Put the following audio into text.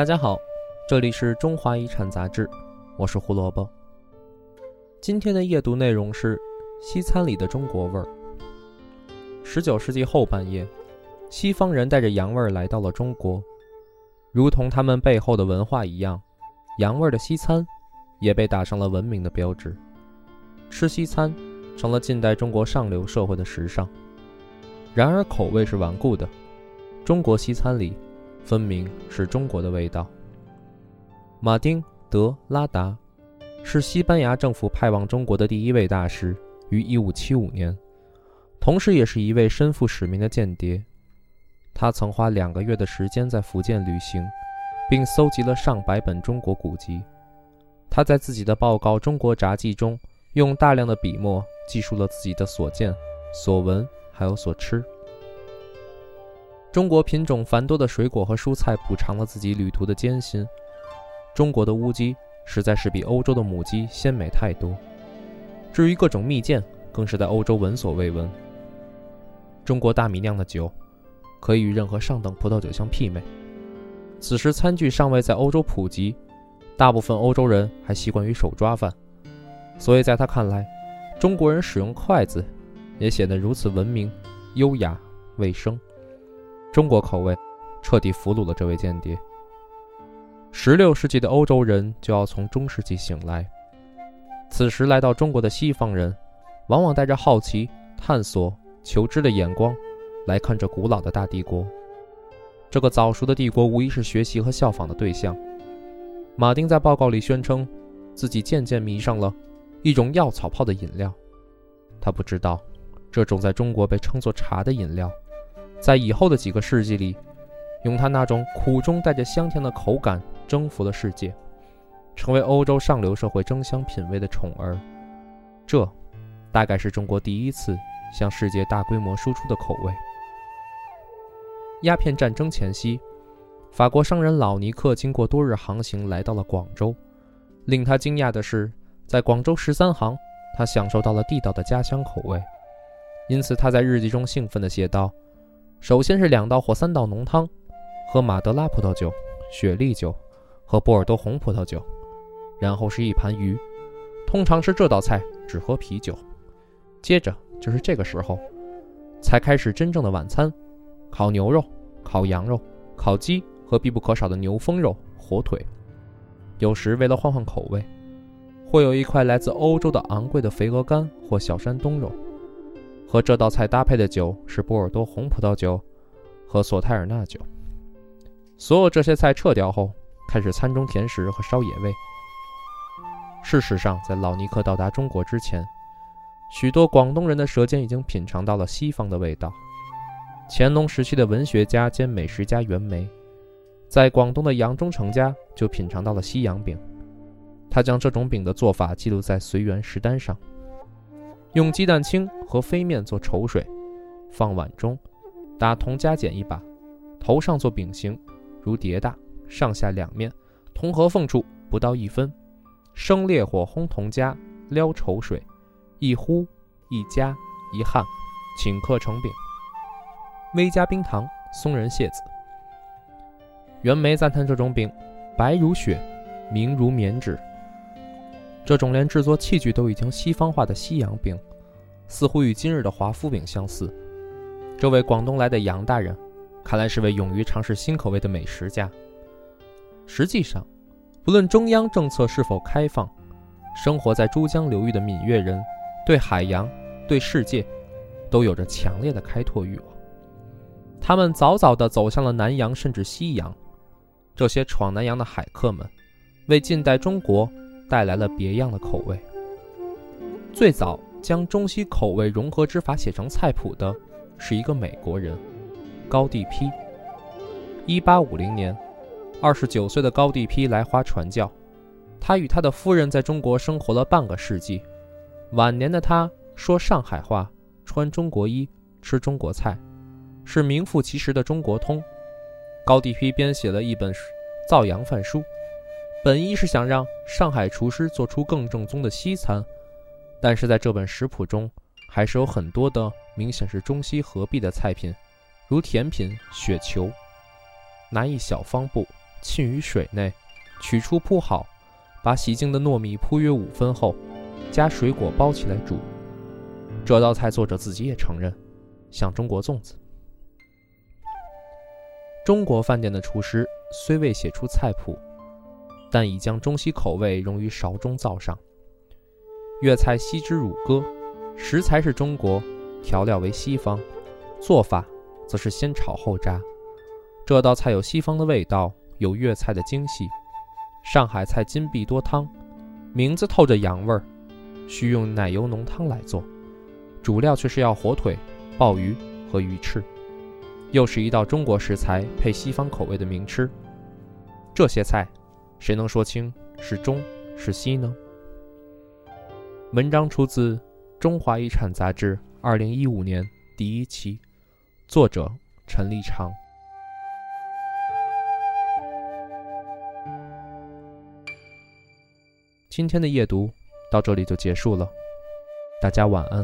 大家好，这里是中华遗产杂志，我是胡萝卜。今天的夜读内容是西餐里的中国味儿。十九世纪后半叶，西方人带着洋味儿来到了中国，如同他们背后的文化一样，洋味儿的西餐也被打上了文明的标志。吃西餐成了近代中国上流社会的时尚。然而口味是顽固的，中国西餐里。分明是中国的味道。马丁·德拉达是西班牙政府派往中国的第一位大使，于1575年，同时也是一位身负使命的间谍。他曾花两个月的时间在福建旅行，并搜集了上百本中国古籍。他在自己的报告《中国札记》中，用大量的笔墨记述了自己的所见、所闻，还有所吃。中国品种繁多的水果和蔬菜补偿了自己旅途的艰辛。中国的乌鸡实在是比欧洲的母鸡鲜美太多。至于各种蜜饯，更是在欧洲闻所未闻。中国大米酿的酒，可以与任何上等葡萄酒相媲美。此时餐具尚未在欧洲普及，大部分欧洲人还习惯于手抓饭，所以在他看来，中国人使用筷子，也显得如此文明、优雅、卫生。中国口味彻底俘虏了这位间谍。十六世纪的欧洲人就要从中世纪醒来，此时来到中国的西方人，往往带着好奇、探索、求知的眼光来看这古老的大帝国。这个早熟的帝国无疑是学习和效仿的对象。马丁在报告里宣称，自己渐渐迷上了一种药草泡的饮料。他不知道，这种在中国被称作茶的饮料。在以后的几个世纪里，用它那种苦中带着香甜的口感征服了世界，成为欧洲上流社会争相品味的宠儿。这，大概是中国第一次向世界大规模输出的口味。鸦片战争前夕，法国商人老尼克经过多日航行来到了广州。令他惊讶的是，在广州十三行，他享受到了地道的家乡口味。因此，他在日记中兴奋地写道。首先是两道或三道浓汤，喝马德拉葡萄酒、雪莉酒和波尔多红葡萄酒，然后是一盘鱼。通常吃这道菜只喝啤酒。接着就是这个时候，才开始真正的晚餐：烤牛肉、烤羊肉、烤鸡和必不可少的牛风肉、火腿。有时为了换换口味，会有一块来自欧洲的昂贵的肥鹅肝或小山东肉。和这道菜搭配的酒是波尔多红葡萄酒和索泰尔纳酒。所有这些菜撤掉后，开始餐中甜食和烧野味。事实上，在老尼克到达中国之前，许多广东人的舌尖已经品尝到了西方的味道。乾隆时期的文学家兼美食家袁枚，在广东的杨中成家就品尝到了西洋饼。他将这种饼的做法记录在随园食单上。用鸡蛋清和飞面做稠水，放碗中，打铜加碱一把，头上做饼形，如碟大，上下两面铜合缝处不到一分，生烈火烘铜加撩稠水，一呼一加一焊，顷刻成饼。微加冰糖，松仁蟹子。袁枚赞叹这种饼，白如雪，明如棉纸。这种连制作器具都已经西方化的西洋饼，似乎与今日的华夫饼相似。这位广东来的杨大人，看来是位勇于尝试新口味的美食家。实际上，不论中央政策是否开放，生活在珠江流域的闽粤人，对海洋、对世界，都有着强烈的开拓欲望。他们早早地走向了南洋，甚至西洋。这些闯南洋的海客们，为近代中国。带来了别样的口味。最早将中西口味融合之法写成菜谱的，是一个美国人，高第丕。一八五零年，二十九岁的高第丕来华传教，他与他的夫人在中国生活了半个世纪。晚年的他说上海话，穿中国衣，吃中国菜，是名副其实的中国通。高第丕编写了一本造洋饭书。本意是想让上海厨师做出更正宗的西餐，但是在这本食谱中，还是有很多的明显是中西合璧的菜品，如甜品雪球。拿一小方布浸于水内，取出铺好，把洗净的糯米铺约五分后，加水果包起来煮。这道菜作者自己也承认，像中国粽子。中国饭店的厨师虽未写出菜谱，但已将中西口味融于勺中灶上。粤菜西之乳鸽，食材是中国，调料为西方，做法则是先炒后炸。这道菜有西方的味道，有粤菜的精细。上海菜金碧多汤，名字透着洋味儿，需用奶油浓汤来做，主料却是要火腿、鲍鱼和鱼翅。又是一道中国食材配西方口味的名吃。这些菜，谁能说清是中是西呢？文章出自《中华遗产》杂志二零一五年第一期，作者陈立长。今天的夜读到这里就结束了，大家晚安。